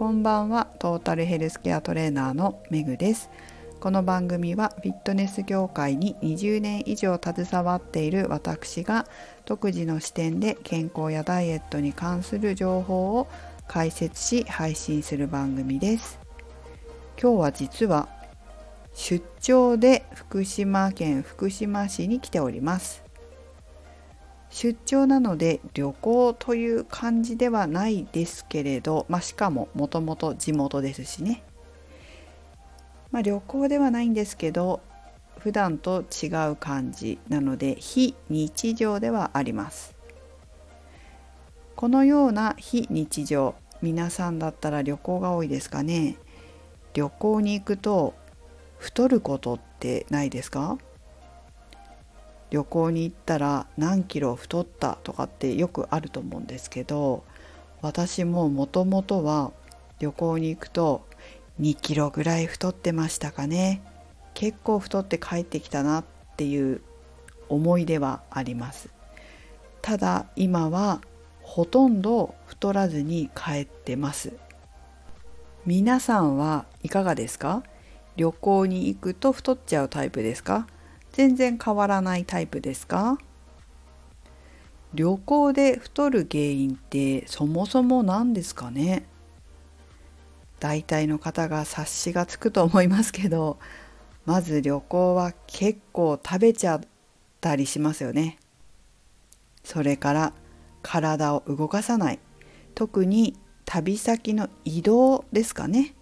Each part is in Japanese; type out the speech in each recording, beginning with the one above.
こんばんは。トータルヘルスケアトレーナーのめぐです。この番組はフィットネス業界に20年以上携わっている私が独自の視点で健康やダイエットに関する情報を解説し配信する番組です。今日は実は出張で福島県福島市に来ております。出張なので旅行という感じではないですけれど、まあ、しかももともと地元ですしね、まあ、旅行ではないんですけど普段と違う感じなので非日常ではあります。このような非日常皆さんだったら旅行が多いですかね。旅行に行くと太ることってないですか？旅行に行ったら何キロ太ったとかってよくあると思うんですけど私ももともとは旅行に行くと2キロぐらい太ってましたかね。結構太って帰ってきたなっていう思い出はあります。ただ今はほとんど太らずに帰ってます。皆さんはいかがですか？旅行に行くと太っちゃうタイプですか？全然変わらないタイプですか？旅行で太る原因ってそもそも何ですかね？大体の方が察しがつくと思いますけどまず旅行は結構食べちゃったりしますよね。それから体を動かさない。特に旅先の移動ですかね。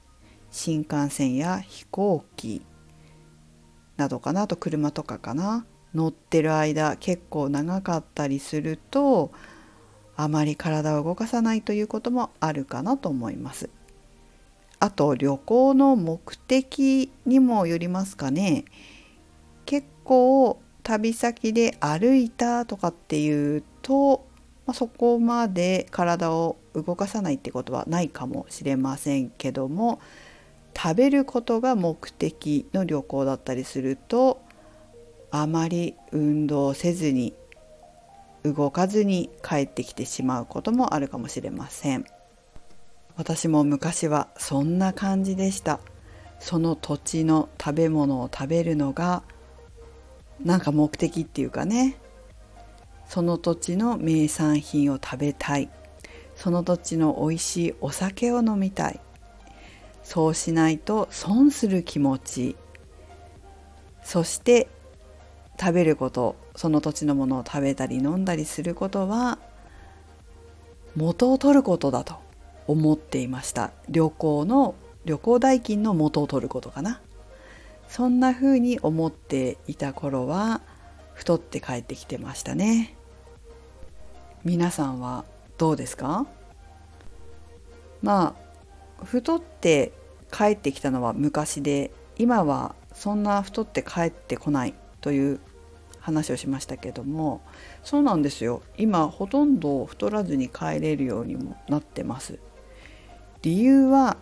新幹線や飛行機。などかな。あと車とかかな。乗ってる間結構長かったりするとあまり体を動かさないということもあるかなと思います。あと旅行の目的にもよりますかね。結構旅先で歩いたとかっていうと、まあ、そこまで体を動かさないってことはないかもしれませんけども食べることが目的の旅行だったりするとあまり運動せずに動かずに帰ってきてしまうこともあるかもしれません。私も昔はそんな感じでした。その土地の食べ物を食べるのがなんか目的っていうかね。その土地の名産品を食べたい。その土地の美味しいお酒を飲みたい。そうしないと損する気持ち。そして食べることその土地のものを食べたり飲んだりすることは元を取ることだと思っていました。旅行の旅行代金の元を取ることかな。そんな風に思っていた頃は太って帰ってきてましたね。皆さんはどうですか？まあ太って帰ってきたのは昔で今はそんな太って帰ってこないという話をしましたけどもそうなんですよ。今ほとんど太らずに帰れるようにもなってます。理由は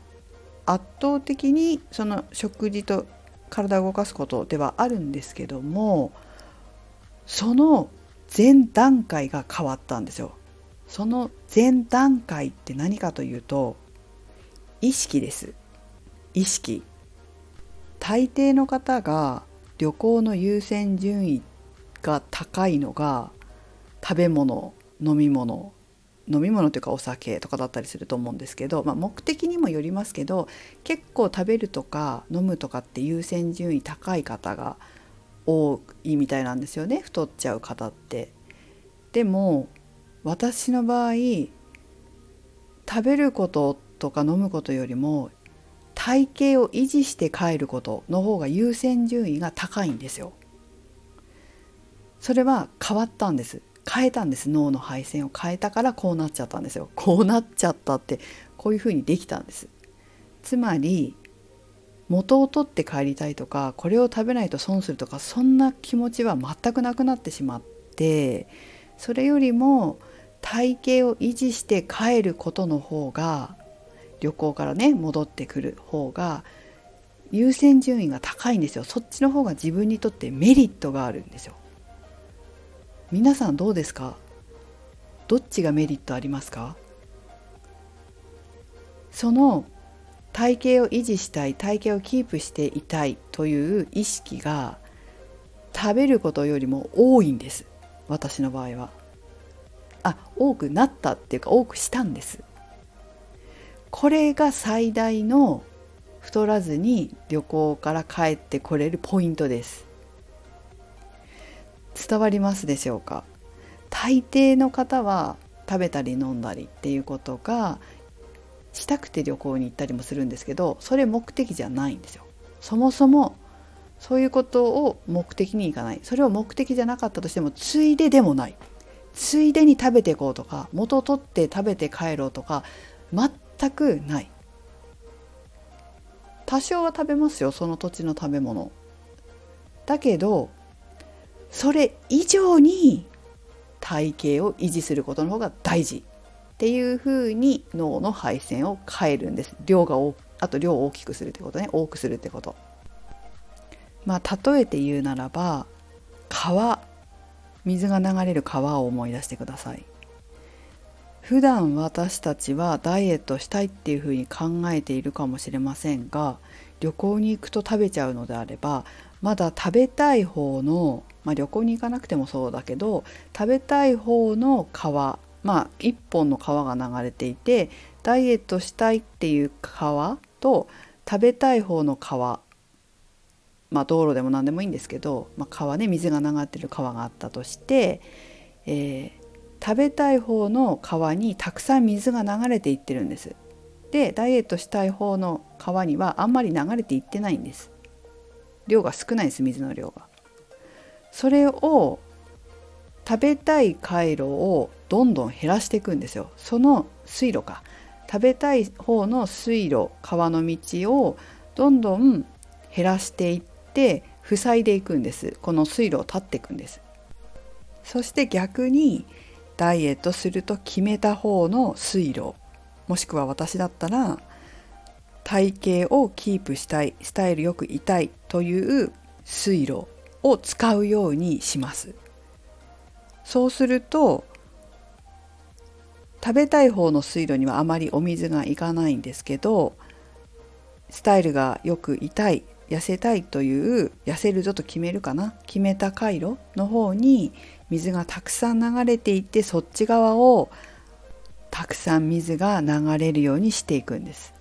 圧倒的にその食事と体を動かすことではあるんですけどもその前段階が変わったんですよ。その前段階って何かというと意識です。意識大抵の方が旅行の優先順位が高いのが食べ物飲み物飲み物というかお酒とかだったりすると思うんですけど、まあ、目的にもよりますけど結構食べるとか飲むとかって優先順位高い方が多いみたいなんですよね太っちゃう方って。でも私の場合食べることとか飲むことよりも体型を維持して帰ることの方が優先順位が高いんですよ。それは変わったんです。変えたんです。脳の配線を変えたからこうなっちゃったんですよ。こうなっちゃったってこういうふうにできたんです。つまり元を取って帰りたいとかこれを食べないと損するとかそんな気持ちは全くなくなってしまってそれよりも体型を維持して帰ることの方が旅行からね戻ってくる方が優先順位が高いんですよ。そっちの方が自分にとってメリットがあるんですよ。皆さんどうですか？どっちがメリットありますか？その体型を維持したい体型をキープしていたいという意識が食べることよりも多いんです。私の場合は。あ多くなったっていうか多くしたんです。これが最大の太らずに旅行から帰ってこれるポイントです。伝わりますでしょうか？大抵の方は食べたり飲んだりっていうことがしたくて旅行に行ったりもするんですけどそれ目的じゃないんですよ。そもそもそういうことを目的にいかないそれを目的じゃなかったとしてもついででもないついでに食べていこうとか元を取って食べて帰ろうとか全全くない。多少は食べますよその土地の食べ物。だけどそれ以上に体型を維持することの方が大事。っていうふうに脳の配線を変えるんです。量があと量を大きくするってことね。多くするってこと。まあ例えて言うならば川。水が流れる川を思い出してください。普段私たちはダイエットしたいっていうふうに考えているかもしれませんが旅行に行くと食べちゃうのであればまだ食べたい方のまあ、旅行に行かなくてもそうだけど食べたい方の川まあ一本の川が流れていてダイエットしたいっていう川と食べたい方の川まあ道路でも何でもいいんですけど、まあ、川ね水が流ってる川があったとして、えー、食べたい方の川にたくさん水が流れていってるんです。でダイエットしたい方の川にはあんまり流れていってないんです。量が少ないです水の量が。それを食べたい回路をどんどん減らしていくんですよその水路か食べたい方の水路川の道をどんどん減らしていって塞いでいくんですこの水路を立っていくんですそして逆にダイエットすると決めた方の水路もしくは私だったら体型をキープしたいスタイルよくいたいという水路を使うようにします。そうすると食べたい方の水路にはあまりお水がいかないんですけどスタイルがよく痛い痩せたいという痩せるぞと決めるかな決めた回路の方に水がたくさん流れていってそっち側をたくさん水が流れるようにしていくんです。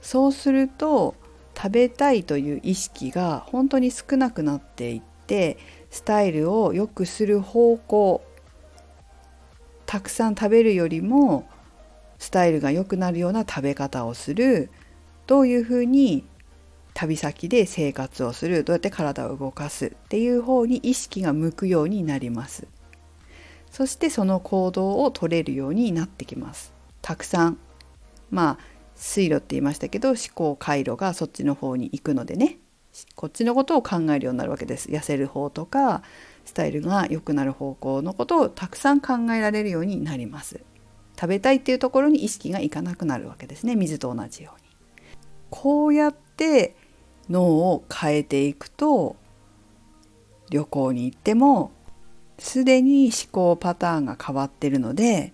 そうすると食べたいという意識が本当に少なくなっていってスタイルを良くする方向たくさん食べるよりもスタイルが良くなるような食べ方をするどういうふうに旅先で生活をするどうやって体を動かすっていう方に意識が向くようになります。そしてその行動を取れるようになってきます。たくさん。まあ水路って言いましたけど思考回路がそっちの方に行くのでね。こっちのことを考えるようになるわけです。痩せる方とかスタイルが良くなる方向のことをたくさん考えられるようになります。食べたいっていうところに意識がいかなくなるわけですね。水と同じように。こうやって脳を変えていくと旅行に行ってもすでに思考パターンが変わってるので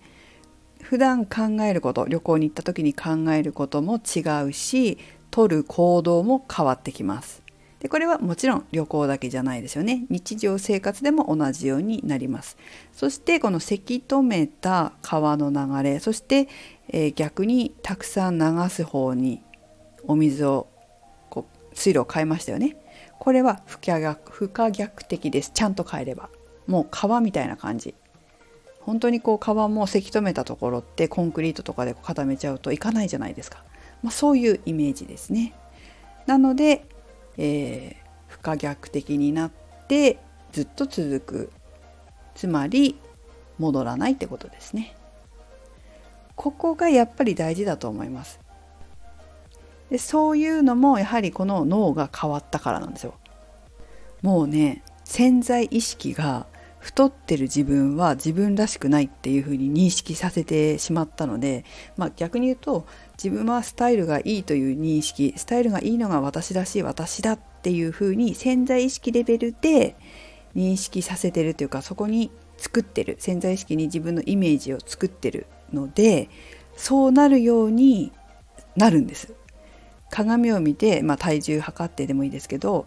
普段考えること旅行に行った時に考えることも違うし取る行動も変わってきます。でこれはもちろん旅行だけじゃないですよね日常生活でも同じようになりますそしてこのせき止めた川の流れそして、えー、逆にたくさん流す方にお水を水路を変えましたよね。これは不可逆不可逆的です。ちゃんと変えれば。もう川みたいな感じ。本当にこう川もせき止めたところってコンクリートとかで固めちゃうといかないじゃないですか、まあ、そういうイメージですね。なので、えー、不可逆的になってずっと続く。つまり戻らないってことですね。ここがやっぱり大事だと思います。でそういうのもやはりこの脳が変わったからなんですよ。もうね潜在意識が太ってる自分は自分らしくないっていうふうに認識させてしまったので、まあ、逆に言うと自分はスタイルがいいという認識スタイルがいいのが私だしい私だっていうふうに潜在意識レベルで認識させてるというかそこに作ってる潜在意識に自分のイメージを作ってるのでそうなるようになるんです。鏡を見て、まあ、体重測ってでもいいですけど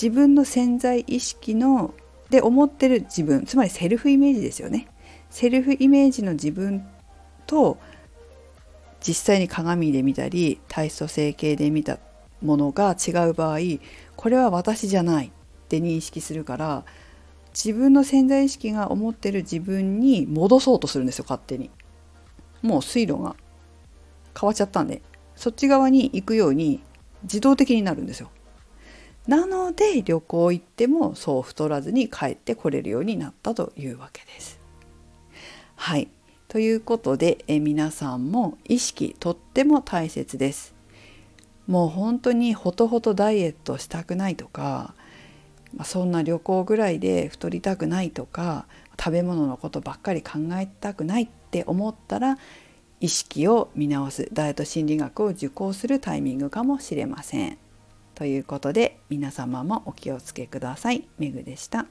自分の潜在意識ので思ってる自分つまりセルフイメージですよねセルフイメージの自分と実際に鏡で見たり体組成計で見たものが違う場合これは私じゃないって認識するから自分の潜在意識が思ってる自分に戻そうとするんですよ勝手に。もう水路が変わっちゃったんでそっち側に行くように自動的になるんですよ。なので旅行行ってもそう太らずに帰ってこれるようになったというわけです。はいということでえ皆さんも意識とっても大切です。もう本当にほとほとダイエットしたくないとか、ま、そんな旅行ぐらいで太りたくないとか食べ物のことばっかり考えたくないって思ったら意識を見直すダイエット心理学を受講するタイミングかもしれません。ということで皆様もお気をつけください。めぐでした。